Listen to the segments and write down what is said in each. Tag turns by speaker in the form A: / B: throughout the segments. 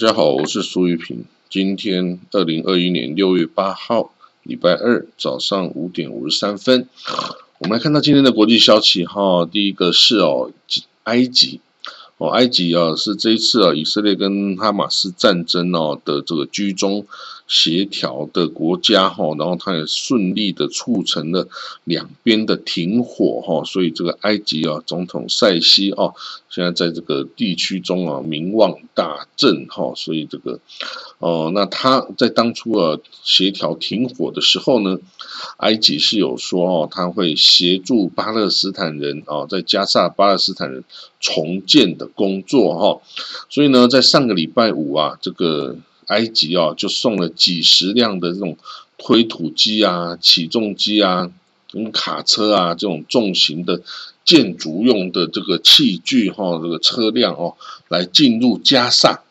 A: 大家好，我是苏玉平。今天二零二一年六月八号，礼拜二早上五点五十三分，我们来看到今天的国际消息哈。第一个是哦，埃及哦，埃及啊是这一次啊以色列跟哈马斯战争哦的这个居中。协调的国家哈，然后他也顺利的促成了两边的停火哈，所以这个埃及啊总统塞西啊，现在在这个地区中啊名望大振哈，所以这个哦，那他在当初啊协调停火的时候呢，埃及是有说哦，他会协助巴勒斯坦人啊在加萨巴勒斯坦人重建的工作哈，所以呢，在上个礼拜五啊这个。埃及啊，就送了几十辆的这种推土机啊、起重机啊、跟卡车啊这种重型的建筑用的这个器具哈，这个车辆哦，来进入加萨。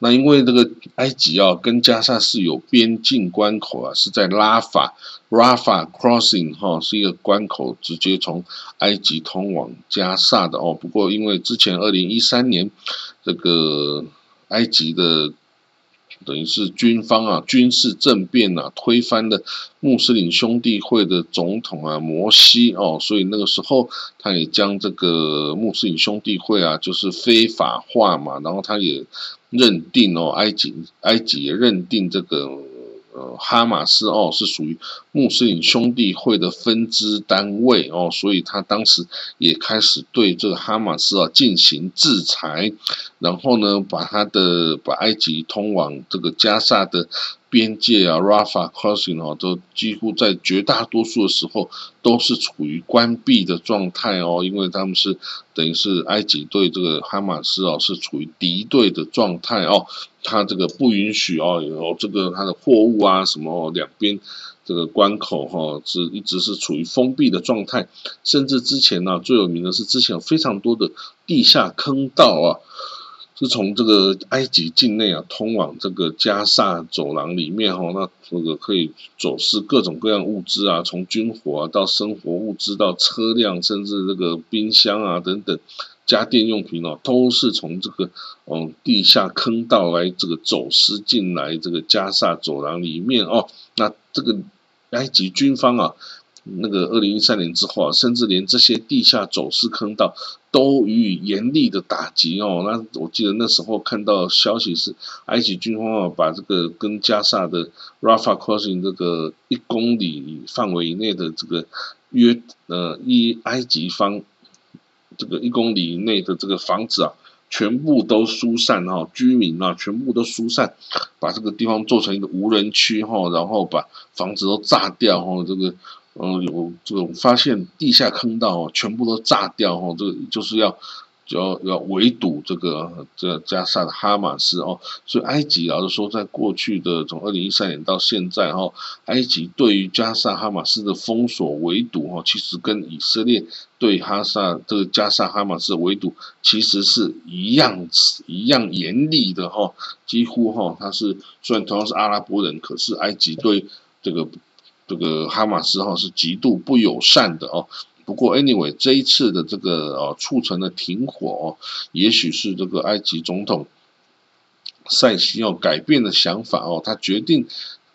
A: 那因为这个埃及啊，跟加萨是有边境关口啊，是在拉法 （Rafa Crossing） 哈，是一个关口，直接从埃及通往加萨的哦。不过因为之前二零一三年这个埃及的等于是军方啊，军事政变啊，推翻的穆斯林兄弟会的总统啊，摩西哦，所以那个时候他也将这个穆斯林兄弟会啊，就是非法化嘛，然后他也认定哦，埃及埃及也认定这个。呃，哈马斯哦是属于穆斯林兄弟会的分支单位哦，所以他当时也开始对这个哈马斯啊进行制裁，然后呢，把他的把埃及通往这个加萨的。边界啊，Rafa Crossing 哦，都几乎在绝大多数的时候都是处于关闭的状态哦，因为他们是等于是埃及对这个哈马斯哦是处于敌对的状态哦，他这个不允许哦有这个他的货物啊什么两边这个关口哈是一直是处于封闭的状态，甚至之前呢最有名的是之前有非常多的地下坑道啊。是从这个埃及境内啊，通往这个加萨走廊里面哈，那这个可以走私各种各样物资啊，从军火啊到生活物资到车辆，甚至这个冰箱啊等等家电用品哦，都是从这个嗯地下坑道来这个走私进来这个加萨走廊里面哦，那这个埃及军方啊。那个二零一三年之后啊，甚至连这些地下走私坑道都予以严厉的打击哦。那我记得那时候看到消息是，埃及军方啊把这个跟加萨的 Rafah Crossing 这个一公里范围以内的这个约呃一埃及方这个一公里以内的这个房子啊，全部都疏散哈，居民啊全部都疏散，把这个地方做成一个无人区哈，然后把房子都炸掉哈，这个。嗯，有这种发现地下坑道啊，全部都炸掉哈，这个就是要要要围堵这个这加沙的哈马斯哦，所以埃及老实说，在过去的从二零一三年到现在哈，埃及对于加沙哈马斯的封锁围堵哈，其实跟以色列对哈萨这个加沙哈马斯的围堵其实是一样一样严厉的哈，几乎哈，他是虽然同样是阿拉伯人，可是埃及对这个。这个哈马斯哈是极度不友善的哦。不过，anyway，这一次的这个呃促成的停火，也许是这个埃及总统塞西要改变的想法哦，他决定。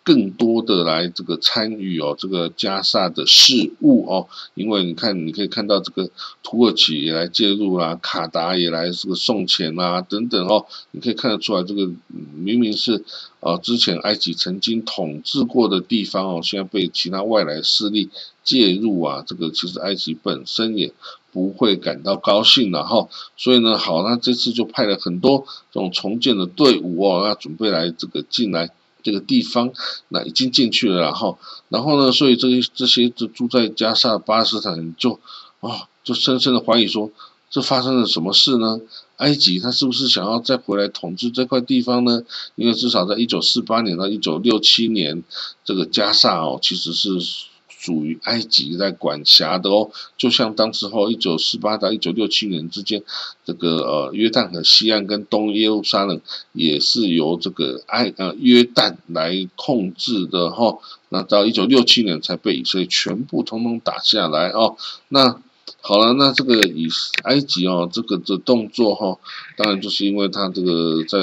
A: 更多的来这个参与哦，这个加萨的事务哦，因为你看，你可以看到这个土耳其也来介入啦，卡达也来这个送钱啊等等哦，你可以看得出来，这个明明是啊之前埃及曾经统治过的地方哦，现在被其他外来势力介入啊，这个其实埃及本身也不会感到高兴了哈，所以呢，好，那这次就派了很多这种重建的队伍哦，要准备来这个进来。这个地方，那已经进去了，然后，然后呢？所以这些这些就住在加沙巴勒斯坦人就，啊，就深深的怀疑说，这发生了什么事呢？埃及他是不是想要再回来统治这块地方呢？因为至少在一九四八年到一九六七年，这个加沙哦，其实是。属于埃及在管辖的哦，就像当时候一九四八到一九六七年之间，这个呃约旦河西岸跟东耶路撒冷也是由这个埃呃约旦来控制的哈。那到一九六七年才被以色列全部通通打下来哦。那好了，那这个以埃及哦，这个的动作哈，当然就是因为他这个在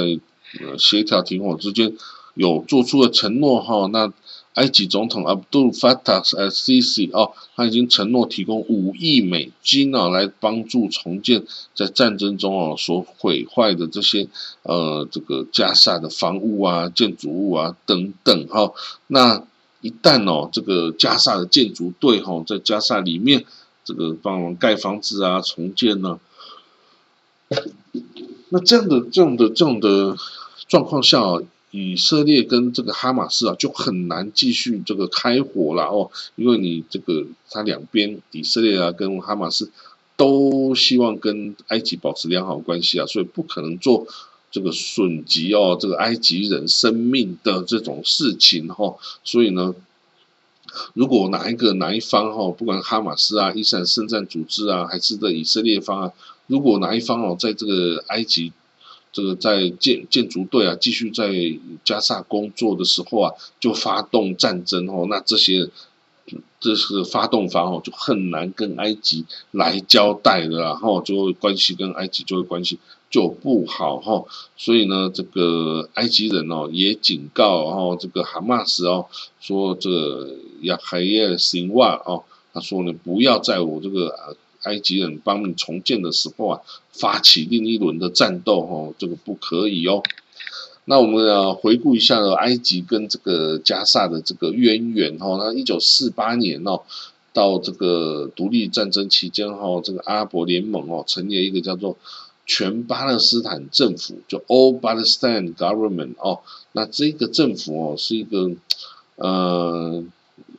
A: 呃协调停火之间有做出了承诺哈，那。埃及总统 Abdul Fattah al-Sisi 哦，他已经承诺提供五亿美金啊，来帮助重建在战争中哦所毁坏的这些呃这个加沙的房屋啊、建筑物啊等等哈。那一旦哦这个加沙的建筑队哈在加沙里面这个帮忙盖房子啊、重建呢，那这样的这样的这样的状况下。以色列跟这个哈马斯啊，就很难继续这个开火了哦，因为你这个他两边以色列啊跟哈马斯都希望跟埃及保持良好关系啊，所以不可能做这个损及哦这个埃及人生命的这种事情哈，所以呢，如果哪一个哪一方哈，不管哈马斯啊、伊斯兰圣战组织啊，还是这以色列方啊，如果哪一方哦在这个埃及。这个在建建筑队啊，继续在加沙工作的时候啊，就发动战争哦，那这些这是发动方哦，就很难跟埃及来交代了，然后就关系跟埃及就会关系就不好哈，所以呢，这个埃及人哦也警告哦，这个哈马斯哦，说这个亚海耶辛瓦哦，他说呢，不要在我这个。埃及人帮你重建的时候啊，发起另一轮的战斗哦，这个不可以哦。那我们要回顾一下埃及跟这个加萨的这个渊源哦。那一九四八年哦，到这个独立战争期间哈，这个阿拉伯联盟哦，成立一个叫做全巴勒斯坦政府，就 All Palestine Government 哦。那这个政府哦，是一个呃。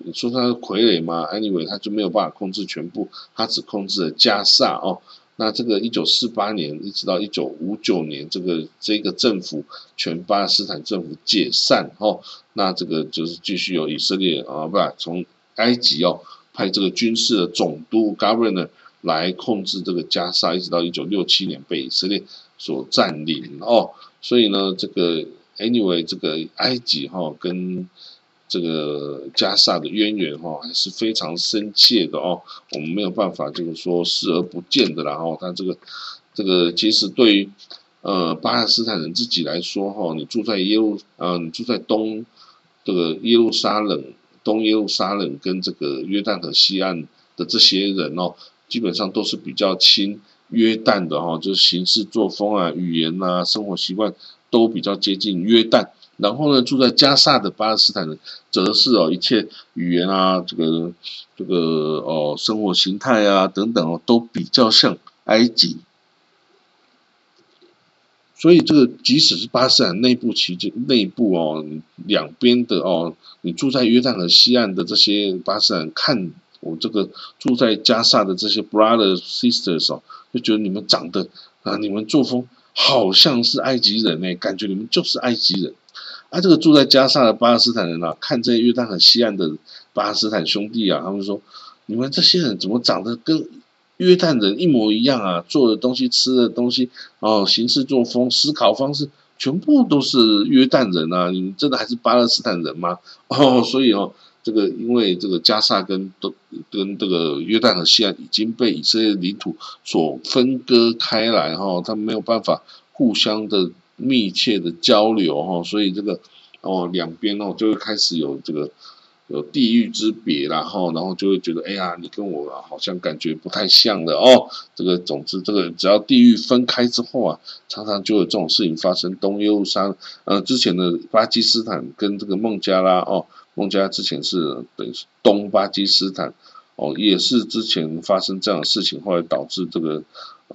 A: 你说他是傀儡吗？Anyway，他就没有办法控制全部，他只控制了加萨哦。那这个一九四八年一直到一九五九年，这个这个政府全巴勒斯坦政府解散哦。那这个就是继续由以色列啊，不，从埃及哦派这个军事的总督 Governor 来控制这个加沙，一直到一九六七年被以色列所占领哦。所以呢，这个 Anyway，这个埃及哈跟这个加萨的渊源哈还是非常深切的哦，我们没有办法就是说视而不见的然后他这个这个其实对于呃巴勒斯坦人自己来说哈，你住在耶路呃你住在东这个耶路撒冷东耶路撒冷跟这个约旦河西岸的这些人哦，基本上都是比较亲约旦的哈，就是行事作风啊、语言啊、生活习惯都比较接近约旦。然后呢，住在加萨的巴勒斯坦人，则是哦，一切语言啊，这个这个哦，生活形态啊等等哦，都比较像埃及。所以这个即使是巴勒斯坦内部其间内部哦，两边的哦，你住在约旦河西岸的这些巴勒斯坦，看我这个住在加萨的这些 brother sisters 哦，就觉得你们长得啊，你们作风好像是埃及人呢，感觉你们就是埃及人。啊，这个住在加沙的巴勒斯坦人啊，看这约旦河西岸的巴勒斯坦兄弟啊，他们说：你们这些人怎么长得跟约旦人一模一样啊？做的东西、吃的东西、哦，行事作风、思考方式，全部都是约旦人啊！你们真的还是巴勒斯坦人吗？哦，所以哦，这个因为这个加沙跟都跟这个约旦河西岸已经被以色列领土所分割开来哈，他们没有办法互相的。密切的交流哈，所以这个哦两边哦就会开始有这个有地域之别然后然后就会觉得哎呀你跟我好像感觉不太像的哦，这个总之这个只要地域分开之后啊，常常就有这种事情发生。东耶路撒冷呃之前的巴基斯坦跟这个孟加拉哦，孟加拉之前是等于是东巴基斯坦哦，也是之前发生这样的事情，后来导致这个。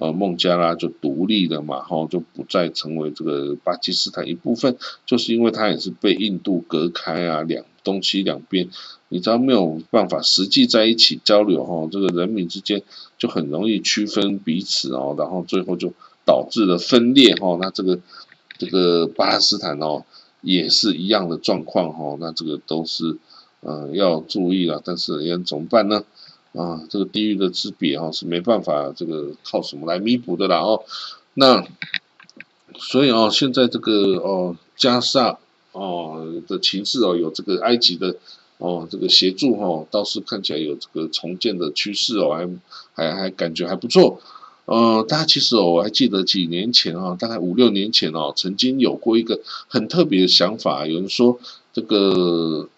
A: 呃，孟加拉就独立了嘛，哈，就不再成为这个巴基斯坦一部分，就是因为它也是被印度隔开啊，两东西两边，你知道没有办法实际在一起交流哈，这个人民之间就很容易区分彼此哦，然后最后就导致了分裂哈，那这个这个巴勒斯坦哦也是一样的状况哈，那这个都是呃要注意了，但是要怎么办呢？啊，这个地域的之别哈是没办法这个靠什么来弥补的啦哦。那所以哦，现在这个哦加沙哦的情势哦，有这个埃及的哦，这个协助哈，倒是看起来有这个重建的趋势哦，还还还感觉还不错。呃，大家其实哦，我还记得几年前啊，大概五六年前哦，曾经有过一个很特别的想法，有人说这个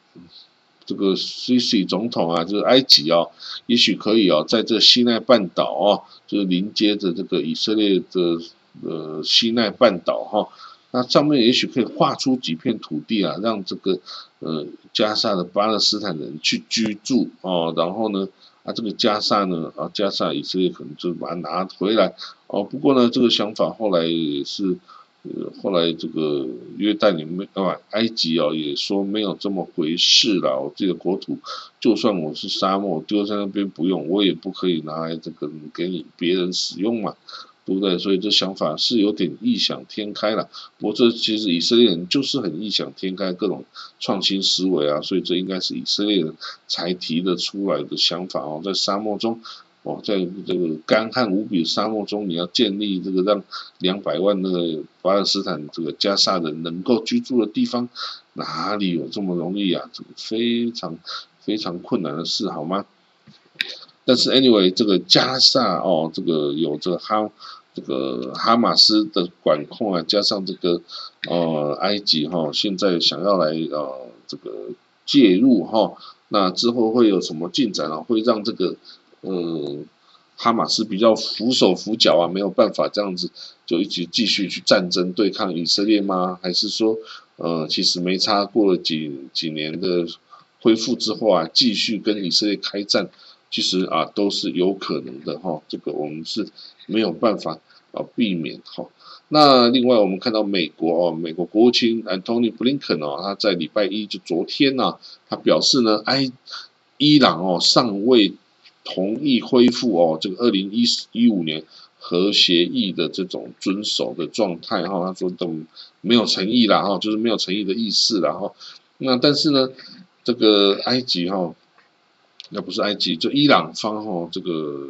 A: 这个 Sisi 总统啊，就是埃及哦，也许可以哦，在这西奈半岛哦，就是临接着这个以色列的呃西奈半岛哈。那上面也许可以划出几片土地啊，让这个呃加沙的巴勒斯坦人去居住哦，然后呢，啊这个加沙呢，啊加沙以色列可能就把它拿回来哦。不过呢，这个想法后来也是，呃后来这个约旦也没啊埃及啊也说没有这么回事了。我自己的国土，就算我是沙漠丢在那边不用，我也不可以拿来这个给你别人使用嘛。对不对？所以这想法是有点异想天开了。不过这其实以色列人就是很异想天开，各种创新思维啊。所以这应该是以色列人才提得出来的想法哦。在沙漠中，哦，在这个干旱无比的沙漠中，你要建立这个让两百万个巴勒斯坦这个加沙人能够居住的地方，哪里有这么容易啊？这个非常非常困难的事，好吗？但是，anyway，这个加沙哦，这个有这个哈，这个哈马斯的管控啊，加上这个呃埃及哈，现在想要来呃这个介入哈，那之后会有什么进展啊？会让这个呃哈马斯比较俯手俯脚啊，没有办法这样子就一直继续去战争对抗以色列吗？还是说呃其实没差过了几几年的恢复之后啊，继续跟以色列开战？其实啊，都是有可能的哈，这个我们是没有办法啊避免哈。那另外我们看到美国哦，美国国务卿 Antony Blinken 哦，他在礼拜一就昨天呢，他表示呢，埃伊朗哦尚未同意恢复哦这个二零一一五年核协议的这种遵守的状态哈，他说都没有诚意啦哈，就是没有诚意的意思啦哈。那但是呢，这个埃及哈。那不是埃及，就伊朗方哈，这个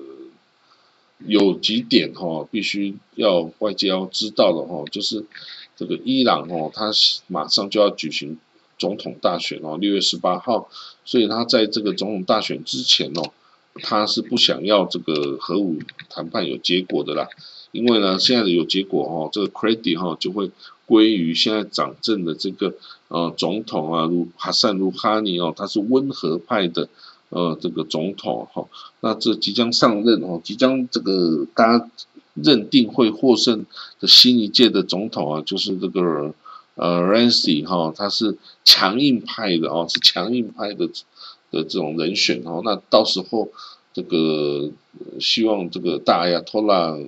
A: 有几点哈，必须要外界要知道的哈，就是这个伊朗哦，他马上就要举行总统大选哦，六月十八号，所以他在这个总统大选之前哦，他是不想要这个核武谈判有结果的啦，因为呢，现在的有结果哈，这个 credit 哈就会归于现在掌政的这个呃总统啊，如哈萨鲁哈尼哦，他是温和派的。呃，这个总统哈，那这即将上任哦，即将这个大家认定会获胜的新一届的总统啊，就是这个呃 r a n c y 哈，他是强硬派的哦，是强硬派的的这种人选哦，那到时候这个希望这个大亚托拉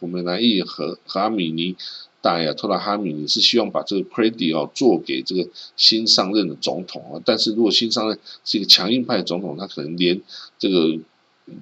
A: 胡梅兰伊和哈米尼。大亚托拉哈米，尼是希望把这个 credit 哦做给这个新上任的总统啊？但是如果新上任是一个强硬派总统，他可能连这个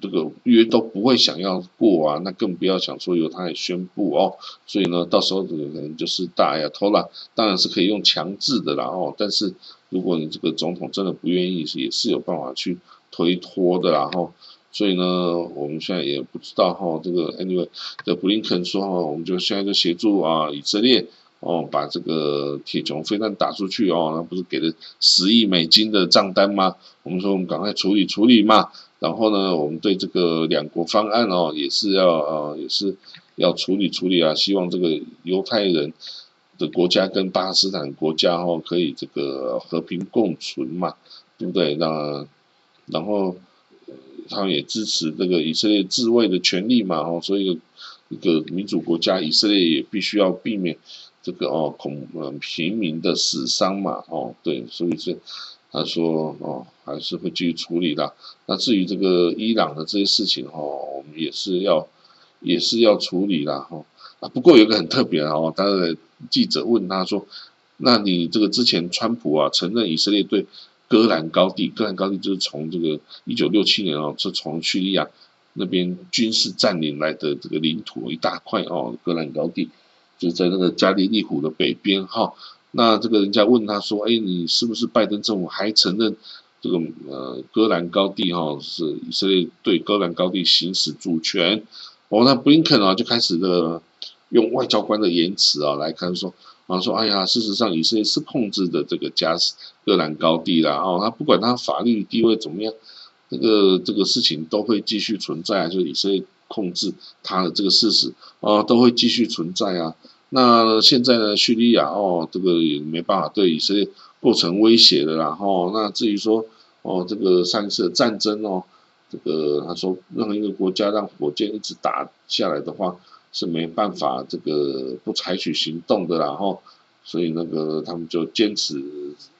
A: 这个约都不会想要过啊，那更不要想说由他来宣布哦。所以呢，到时候这个可能就是大亚托拉，当然是可以用强制的啦哦。但是如果你这个总统真的不愿意，也是有办法去推脱的啦哈。所以呢，我们现在也不知道哈，这个 anyway 的布林肯说哈，我们就现在就协助啊以色列哦，把这个铁穹飞弹打出去哦，那不是给了十亿美金的账单吗？我们说我们赶快处理处理嘛，然后呢，我们对这个两国方案哦，也是要呃，也是要处理处理啊，希望这个犹太人的国家跟巴勒斯坦国家哈可以这个和平共存嘛，对不对？那然后。他们也支持这个以色列自卫的权利嘛，哦，所以一个民主国家以色列也必须要避免这个哦恐平民的死伤嘛，哦，对，所以是他说哦还是会继续处理的。那至于这个伊朗的这些事情哦，我们也是要也是要处理的哈。啊，不过有个很特别的哦，当然记者问他说，那你这个之前川普啊承认以色列对。戈兰高地，戈兰高地就是从这个一九六七年哦，是从叙利亚那边军事占领来的这个领土一大块哦，戈兰高地就在那个加利利湖的北边哈。那这个人家问他说：“哎，你是不是拜登政府还承认这个呃戈兰高地哈是以色列对戈兰高地行使主权？”哦，那布林肯啊就开始的用外交官的言辞啊来看说：“然后说，哎呀，事实上以色列是控制的这个加斯戈兰高地啦，哦，他不管他法律地位怎么样，这个这个事情都会继续存在，就是以色列控制他的这个事实，哦，都会继续存在啊。那现在呢，叙利亚哦，这个也没办法对以色列构成威胁的啦，哦，那至于说哦，这个上次的战争哦，这个他说任何一个国家让火箭一直打下来的话。是没办法这个不采取行动的，然后，所以那个他们就坚持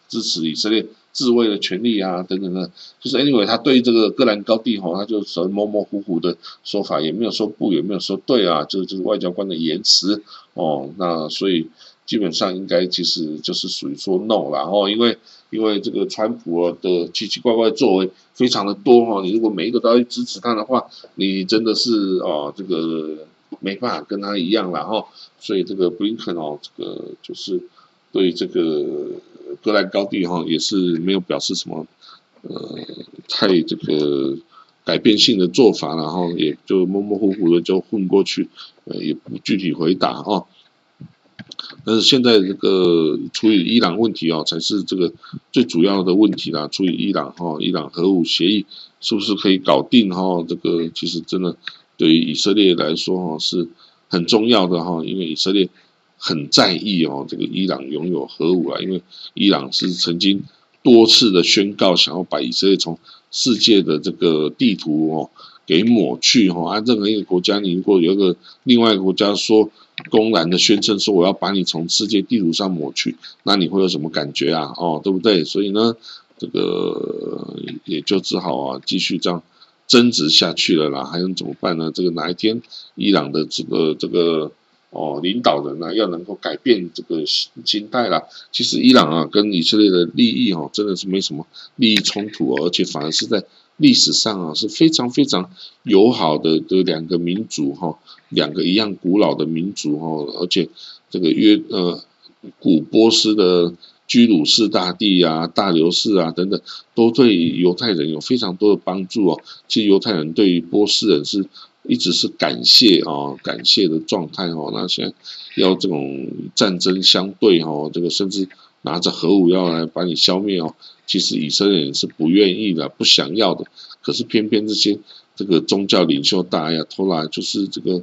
A: 支持以色列自卫的权利啊，等等的。就是 anyway，他对这个戈兰高地吼，他就所谓模模糊糊的说法，也没有说不，也没有说对啊，就就是外交官的言辞哦。那所以基本上应该其实就是属于说 no 然后因为因为这个川普的奇奇怪怪作为非常的多哈，你如果每一个都要去支持他的话，你真的是哦这个。没办法跟他一样然后所以这个布林肯哦，这个就是对这个戈兰高地哈也是没有表示什么呃太这个改变性的做法，然后也就模模糊糊的就混过去，呃也不具体回答哦。但是现在这个处理伊朗问题哦，才是这个最主要的问题啦。处理伊朗哈，伊朗核武协议是不是可以搞定哈？这个其实真的。对于以色列来说，哈是很重要的哈，因为以色列很在意哦，这个伊朗拥有核武啊，因为伊朗是曾经多次的宣告想要把以色列从世界的这个地图哦给抹去哈，啊，任何一个国家，你如果有一个另外一个国家说公然的宣称说我要把你从世界地图上抹去，那你会有什么感觉啊？哦，对不对？所以呢，这个也就只好啊继续这样。争执下去了啦，还能怎么办呢？这个哪一天伊朗的这个这个哦领导人呢，要能够改变这个心心态啦。其实伊朗啊，跟以色列的利益哦，真的是没什么利益冲突哦，而且反而是在历史上啊是非常非常友好的的两个民族哈，两个一样古老的民族哈，而且这个约呃古波斯的。居鲁士大帝啊，大流士啊，等等，都对犹太人有非常多的帮助哦。其实犹太人对于波斯人是一直是感谢啊，感谢的状态哦。那现在要这种战争相对哦，这个甚至拿着核武要来把你消灭哦，其实以色列人是不愿意的，不想要的。可是偏偏这些这个宗教领袖大呀，托拉就是这个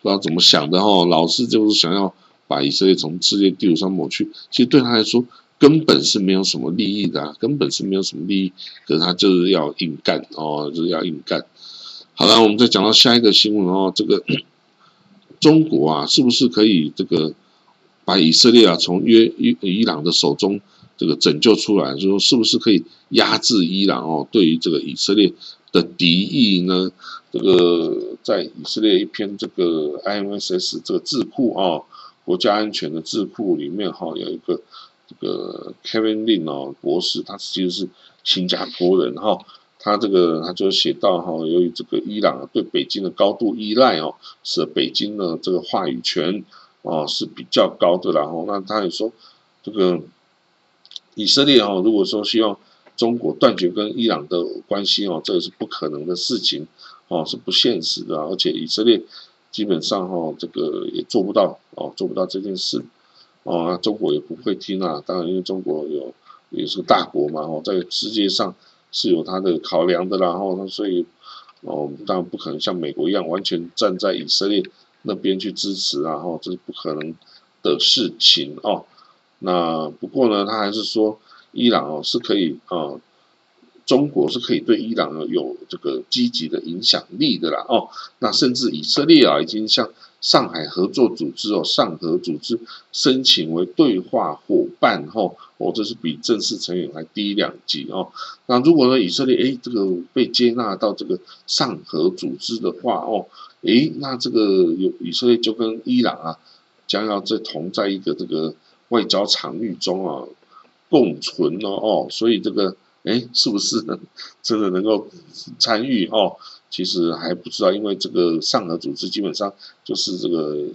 A: 不知道怎么想的哦，老是就是想要。把以色列从世界地图上抹去，其实对他来说根本是没有什么利益的啊，根本是没有什么利益。可是他就是要硬干哦，就是要硬干。好了，我们再讲到下一个新闻哦，这个中国啊，是不是可以这个把以色列啊从约伊伊朗的手中这个拯救出来？就说是不是可以压制伊朗哦？对于这个以色列的敌意呢？这个在以色列一篇这个 IMSS 这个智库哦。国家安全的智库里面哈有一个这个 Kevin Lin 哦博士，他其实是新加坡人哈，他这个他就写到哈，由于这个伊朗对北京的高度依赖哦，使北京的这个话语权哦是比较高的，然后那他也说这个以色列哦，如果说希望中国断绝跟伊朗的关系哦，这个是不可能的事情哦，是不现实的，而且以色列。基本上哈，这个也做不到哦，做不到这件事哦。中国也不会听啊，当然因为中国有也是个大国嘛，哦，在世界上是有它的考量的，然后所以哦，当然不可能像美国一样完全站在以色列那边去支持啊，哈，这是不可能的事情哦。那不过呢，他还是说伊朗哦是可以啊。中国是可以对伊朗有这个积极的影响力的啦，哦，那甚至以色列啊，已经向上海合作组织哦，上合组织申请为对话伙伴，哦，哦，这是比正式成员还低两级哦。那如果呢，以色列诶这个被接纳到这个上合组织的话，哦，诶，那这个有以色列就跟伊朗啊，将要在同在一个这个外交场域中啊共存哦，哦，所以这个。哎，是不是真的能够参与哦？其实还不知道，因为这个上合组织基本上就是这个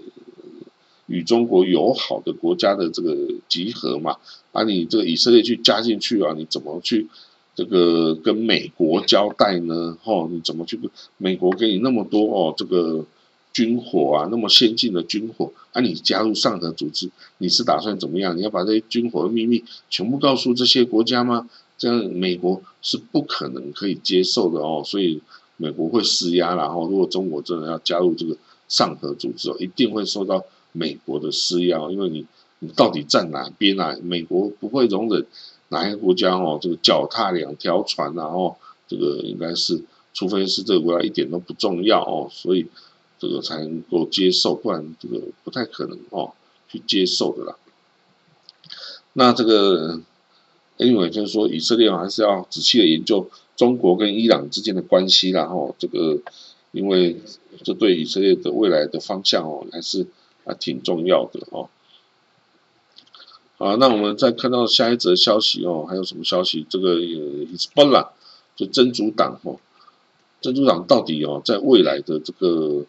A: 与中国友好的国家的这个集合嘛。把你这个以色列去加进去啊，你怎么去这个跟美国交代呢？哦，你怎么去？美国给你那么多哦，这个军火啊，那么先进的军火，啊，你加入上合组织，你是打算怎么样？你要把这些军火的秘密全部告诉这些国家吗？这样美国是不可能可以接受的哦，所以美国会施压然后如果中国真的要加入这个上合组织哦，一定会受到美国的施压，因为你你到底站哪边啊？美国不会容忍哪一个国家哦，这个脚踏两条船，然后这个应该是，除非是这个国家一点都不重要哦，所以这个才能够接受，不然这个不太可能哦去接受的啦。那这个。Anyway，就是说以色列还是要仔细的研究中国跟伊朗之间的关系啦，吼，这个因为这对以色列的未来的方向哦，还是啊挺重要的哦。好，那我们再看到下一则消息哦，还有什么消息？这个伊斯兰就真主党哦，真主党到底哦，在未来的这个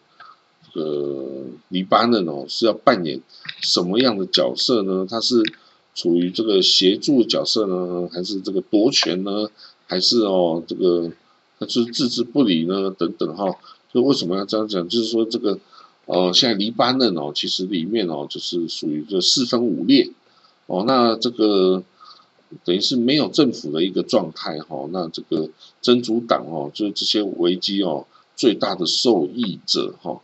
A: 这个黎巴嫩哦，是要扮演什么样的角色呢？他是？处于这个协助角色呢，还是这个夺权呢，还是哦这个他是置之不理呢？等等哈，就为什么要这样讲？就是说这个呃，现在黎巴嫩哦，其实里面哦就是属于这四分五裂哦，那这个等于是没有政府的一个状态哈，那这个真主党哦，就是这些危机哦最大的受益者哈。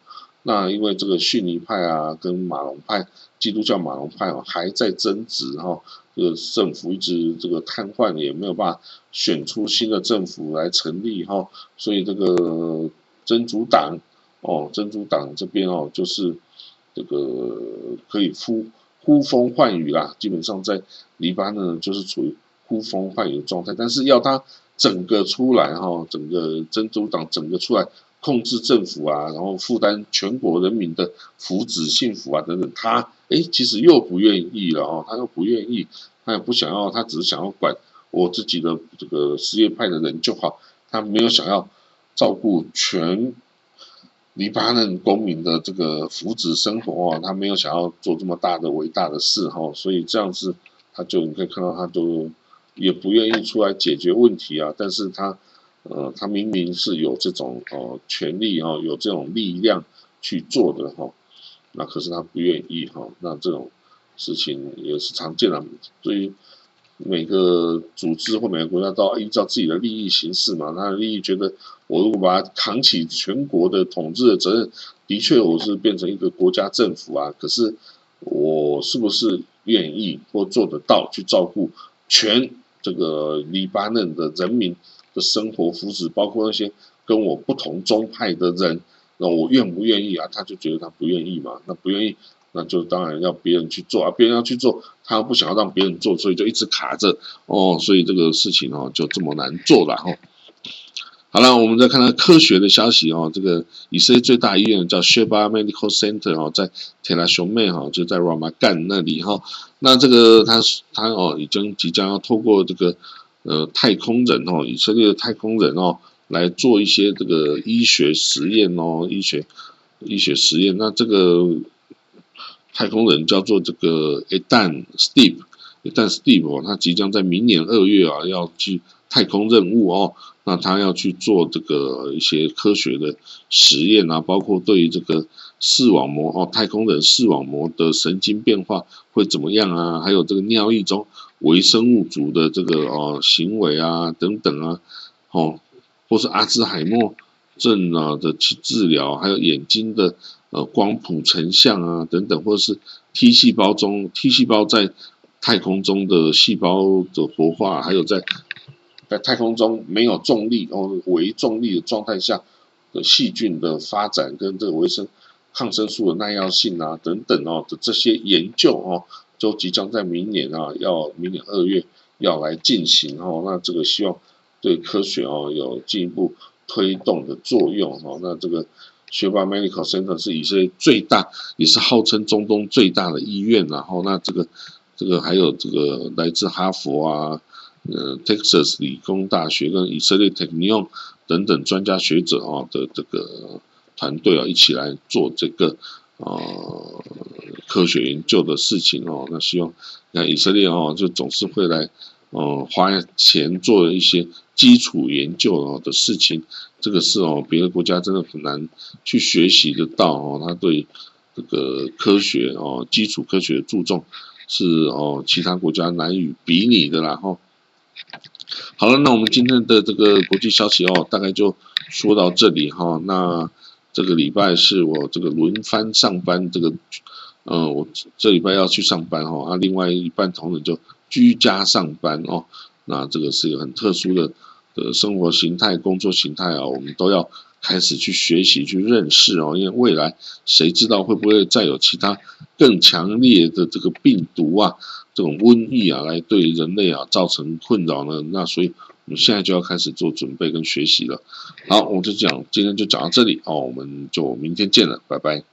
A: 那因为这个逊尼派啊，跟马龙派、基督教马龙派哦，还在争执哈，这个政府一直这个瘫痪，也没有办法选出新的政府来成立哈，所以这个真主党哦，真主党这边哦，就是这个可以呼呼风唤雨啦，基本上在黎巴嫩就是处于呼风唤雨的状态，但是要他整个出来哈，整个真主党整个出来。控制政府啊，然后负担全国人民的福祉、幸福啊等等，他哎，其实又不愿意了哦，他又不愿意，他也不想要，他只是想要管我自己的这个事业派的人就好，他没有想要照顾全黎巴嫩公民的这个福祉生活啊，他没有想要做这么大的伟大的事哈，所以这样子他就你可以看到他都也不愿意出来解决问题啊，但是他。呃，他明明是有这种呃权利哈，有这种力量去做的哈，那可是他不愿意哈，那这种事情也是常见的。对于每个组织或每个国家都要依照自己的利益行事嘛。他的利益觉得，我如果把它扛起全国的统治的责任，的确我是变成一个国家政府啊。可是我是不是愿意或做得到去照顾全这个黎巴嫩的人民？的生活福祉，包括那些跟我不同宗派的人，那我愿不愿意啊？他就觉得他不愿意嘛，那不愿意，那就当然要别人去做啊，别人要去做，他又不想要让别人做，所以就一直卡着哦，所以这个事情哦就这么难做了哈。好了，我们再看到科学的消息哦，这个以色列最大医院叫 Sheba Medical Center 哦，在铁拉雄妹哈，就在 Ramadan 那里哈，那这个他他哦已经即将要透过这个。呃，太空人哦，以色列的太空人哦，来做一些这个医学实验哦，医学医学实验。那这个太空人叫做这个 Edan Steve，Edan Steve 哦，他即将在明年二月啊要去太空任务哦。那他要去做这个一些科学的实验啊，包括对于这个视网膜哦，太空人视网膜的神经变化会怎么样啊？还有这个尿液中。微生物组的这个哦行为啊等等啊，哦，或是阿兹海默症啊的去治疗，还有眼睛的呃光谱成像啊等等，或者是 T 细胞中 T 细胞在太空中的细胞的活化，还有在在太空中没有重力哦微重力的状态下的细菌的发展，跟这个维生抗生素的耐药性啊等等哦的这些研究哦。就即将在明年啊，要明年二月要来进行哦。那这个希望对科学哦有进一步推动的作用哦。那这个学霸 Medical Center 是以色列最大，也是号称中东最大的医院然后那这个这个还有这个来自哈佛啊、呃 Texas 理工大学跟以色列 Technion 等等专家学者啊的这个团队啊，一起来做这个。哦，科学研究的事情哦，那希望那以色列哦，就总是会来哦花钱做一些基础研究哦的事情，这个是哦，别的国家真的很难去学习得到哦。他对这个科学哦，基础科学注重是哦，其他国家难以比拟的啦哈。好了，那我们今天的这个国际消息哦，大概就说到这里哈。那这个礼拜是我这个轮番上班，这个嗯，我这礼拜要去上班哈，啊，另外一半同仁就居家上班哦。那这个是一个很特殊的的生活形态、工作形态啊，我们都要开始去学习、去认识哦。因为未来谁知道会不会再有其他更强烈的这个病毒啊、这种瘟疫啊，来对人类啊造成困扰呢？那所以我们现在就要开始做准备跟学习了。好，我就讲今天就讲到这里哦，我们就明天见了，拜拜。